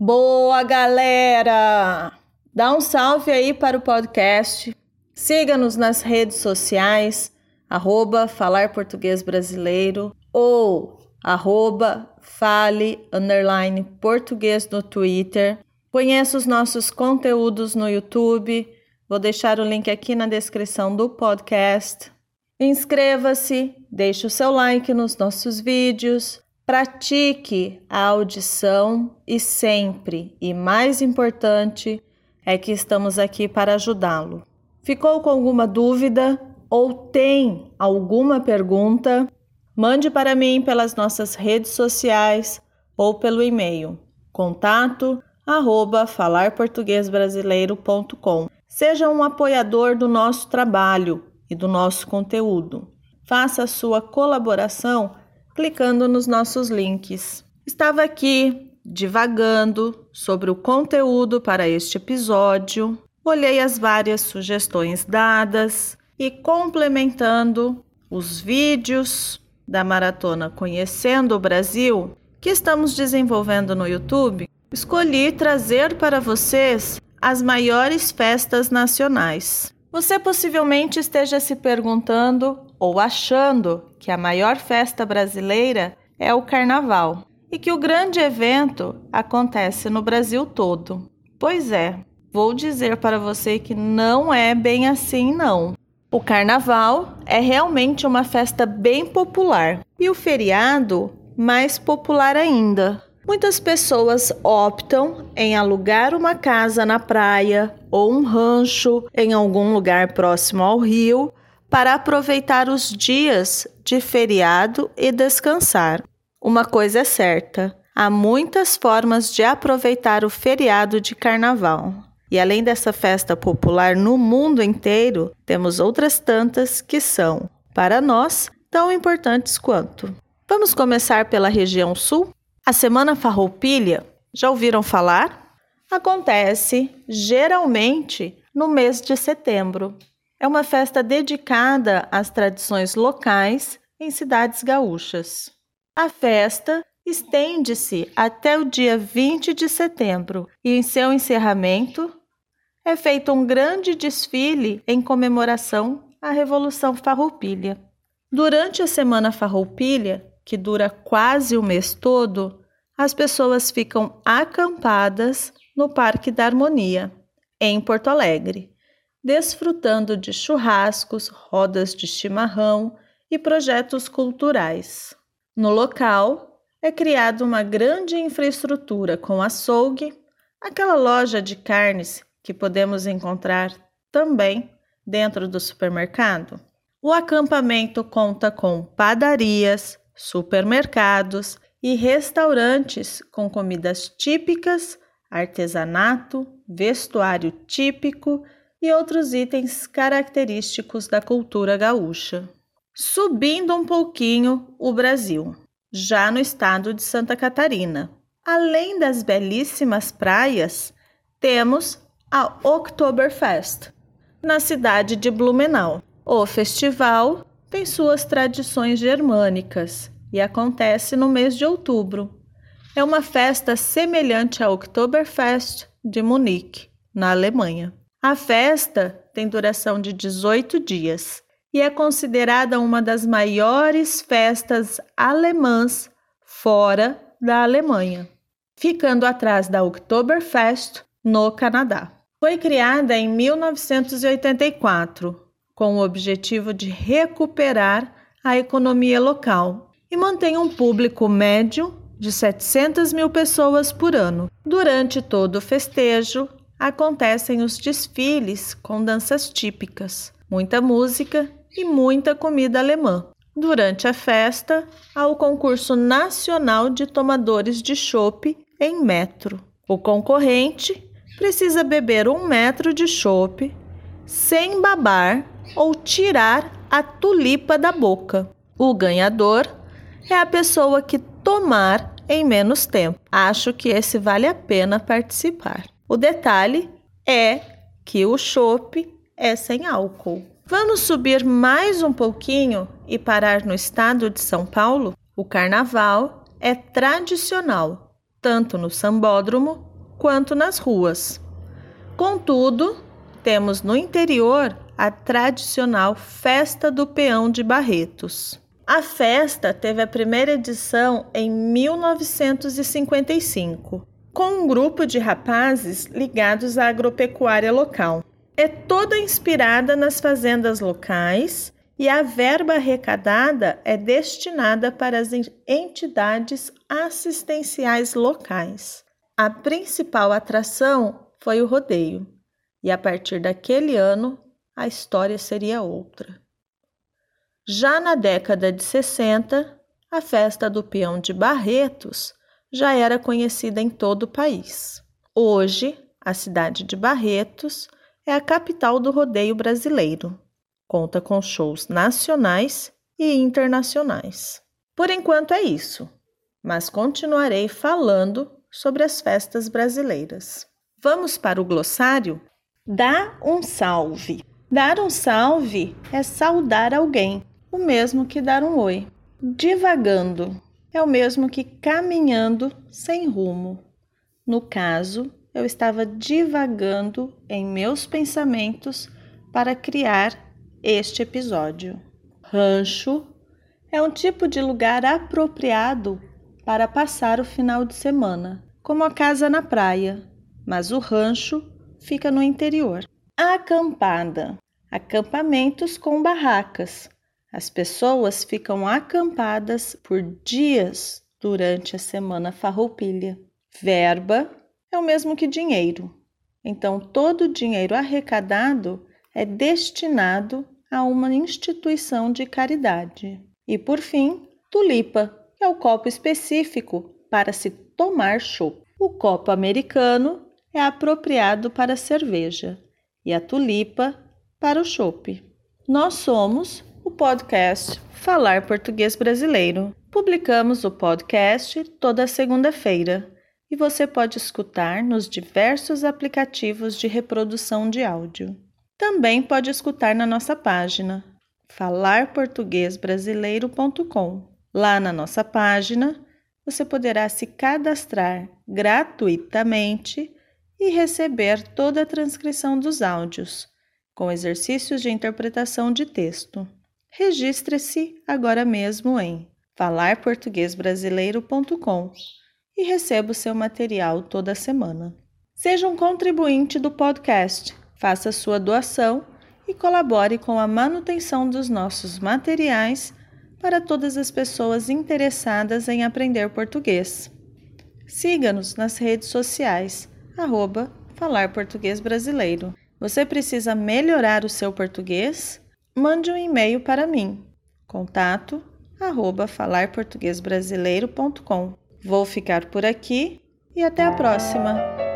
Boa, galera! Dá um salve aí para o podcast. Siga-nos nas redes sociais, arroba Falar Português Brasileiro ou arroba Fale Underline Português no Twitter. Conheça os nossos conteúdos no YouTube. Vou deixar o link aqui na descrição do podcast. Inscreva-se, deixe o seu like nos nossos vídeos, pratique a audição e sempre, e mais importante, é que estamos aqui para ajudá-lo. Ficou com alguma dúvida ou tem alguma pergunta? Mande para mim pelas nossas redes sociais ou pelo e-mail contato arroba falarportuguesbrasileiro.com. Seja um apoiador do nosso trabalho e do nosso conteúdo. Faça a sua colaboração clicando nos nossos links. Estava aqui divagando sobre o conteúdo para este episódio, olhei as várias sugestões dadas e complementando os vídeos da maratona Conhecendo o Brasil que estamos desenvolvendo no YouTube, escolhi trazer para vocês as maiores festas nacionais. Você possivelmente esteja se perguntando ou achando que a maior festa brasileira é o Carnaval e que o grande evento acontece no Brasil todo. Pois é, vou dizer para você que não é bem assim, não. O Carnaval é realmente uma festa bem popular e o feriado mais popular ainda. Muitas pessoas optam em alugar uma casa na praia ou um rancho em algum lugar próximo ao rio para aproveitar os dias de feriado e descansar. Uma coisa é certa: há muitas formas de aproveitar o feriado de carnaval. E além dessa festa popular no mundo inteiro, temos outras tantas que são, para nós, tão importantes quanto. Vamos começar pela região sul? A Semana Farroupilha, já ouviram falar? Acontece geralmente no mês de setembro. É uma festa dedicada às tradições locais em cidades gaúchas. A festa estende-se até o dia 20 de setembro e, em seu encerramento, é feito um grande desfile em comemoração à Revolução Farroupilha. Durante a Semana Farroupilha, que dura quase o mês todo, as pessoas ficam acampadas no Parque da Harmonia, em Porto Alegre, desfrutando de churrascos, rodas de chimarrão e projetos culturais. No local, é criada uma grande infraestrutura com açougue, aquela loja de carnes que podemos encontrar também dentro do supermercado. O acampamento conta com padarias, supermercados e restaurantes com comidas típicas, artesanato, vestuário típico e outros itens característicos da cultura gaúcha. Subindo um pouquinho o Brasil, já no estado de Santa Catarina. Além das belíssimas praias, temos a Oktoberfest, na cidade de Blumenau. O festival tem suas tradições germânicas e acontece no mês de outubro. É uma festa semelhante à Oktoberfest de Munique, na Alemanha. A festa tem duração de 18 dias e é considerada uma das maiores festas alemãs fora da Alemanha, ficando atrás da Oktoberfest no Canadá. Foi criada em 1984 com o objetivo de recuperar a economia local e mantém um público médio de 700 mil pessoas por ano. Durante todo o festejo, acontecem os desfiles com danças típicas, muita música e muita comida alemã. Durante a festa, há o concurso nacional de tomadores de chopp em metro. O concorrente precisa beber um metro de chopp sem babar ou tirar a tulipa da boca. O ganhador é a pessoa que tomar em menos tempo. Acho que esse vale a pena participar. O detalhe é que o chopp é sem álcool. Vamos subir mais um pouquinho e parar no estado de São Paulo? O carnaval é tradicional, tanto no sambódromo quanto nas ruas. Contudo, temos no interior a tradicional Festa do Peão de Barretos. A festa teve a primeira edição em 1955, com um grupo de rapazes ligados à agropecuária local. É toda inspirada nas fazendas locais e a verba arrecadada é destinada para as entidades assistenciais locais. A principal atração foi o rodeio, e a partir daquele ano a história seria outra. Já na década de 60, a festa do peão de Barretos já era conhecida em todo o país. Hoje, a cidade de Barretos é a capital do rodeio brasileiro. Conta com shows nacionais e internacionais. Por enquanto é isso, mas continuarei falando sobre as festas brasileiras. Vamos para o glossário? Dá um salve. Dar um salve é saudar alguém, o mesmo que dar um oi. Divagando é o mesmo que caminhando sem rumo. No caso, eu estava divagando em meus pensamentos para criar este episódio. Rancho é um tipo de lugar apropriado para passar o final de semana, como a casa na praia, mas o rancho fica no interior. Acampada acampamentos com barracas. As pessoas ficam acampadas por dias durante a semana farroupilha. Verba é o mesmo que dinheiro. Então, todo o dinheiro arrecadado é destinado a uma instituição de caridade. E por fim, tulipa, que é o copo específico para se tomar chopp. O copo americano é apropriado para cerveja e a tulipa para o chopp. Nós somos podcast Falar Português Brasileiro. Publicamos o podcast toda segunda-feira e você pode escutar nos diversos aplicativos de reprodução de áudio. Também pode escutar na nossa página falarportuguesbrasileiro.com. Lá na nossa página, você poderá se cadastrar gratuitamente e receber toda a transcrição dos áudios, com exercícios de interpretação de texto. Registre-se agora mesmo em falarportuguesbrasileiro.com e receba o seu material toda semana. Seja um contribuinte do podcast, faça sua doação e colabore com a manutenção dos nossos materiais para todas as pessoas interessadas em aprender português. Siga-nos nas redes sociais, arroba. Você precisa melhorar o seu português? Mande um e-mail para mim, contato arroba falarportuguesbrasileiro.com. Vou ficar por aqui e até a próxima!